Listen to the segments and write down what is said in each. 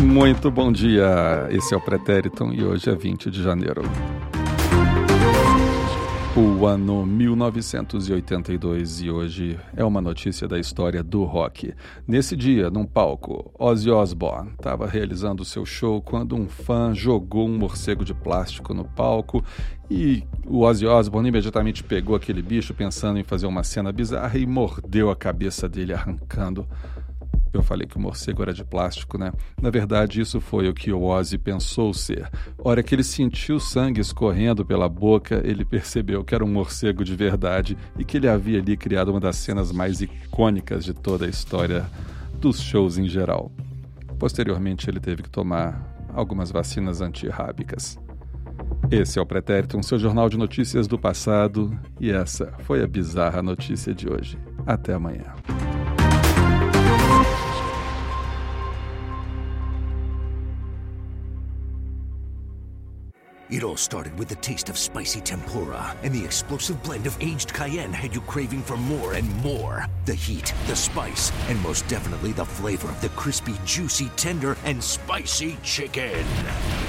Muito bom dia. Esse é o Pretérito e hoje é 20 de janeiro. O ano 1982 e hoje é uma notícia da história do rock. Nesse dia, num palco, Ozzy Osbourne estava realizando seu show quando um fã jogou um morcego de plástico no palco e o Ozzy Osbourne imediatamente pegou aquele bicho pensando em fazer uma cena bizarra e mordeu a cabeça dele, arrancando eu falei que o morcego era de plástico, né? Na verdade, isso foi o que o Ozzy pensou ser. Hora que ele sentiu sangue escorrendo pela boca, ele percebeu que era um morcego de verdade e que ele havia ali criado uma das cenas mais icônicas de toda a história dos shows em geral. Posteriormente, ele teve que tomar algumas vacinas antirrábicas. Esse é o Pretérito, um seu jornal de notícias do passado, e essa foi a bizarra notícia de hoje. Até amanhã. It all started with the taste of spicy tempura, and the explosive blend of aged cayenne had you craving for more and more. The heat, the spice, and most definitely the flavor of the crispy, juicy, tender, and spicy chicken.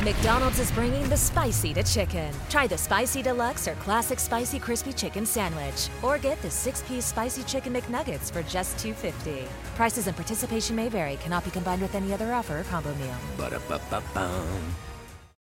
McDonald's is bringing the spicy to chicken. Try the spicy deluxe or classic spicy crispy chicken sandwich, or get the six-piece spicy chicken McNuggets for just $2.50. Prices and participation may vary. Cannot be combined with any other offer or combo meal. Ba-da-ba-ba-ba.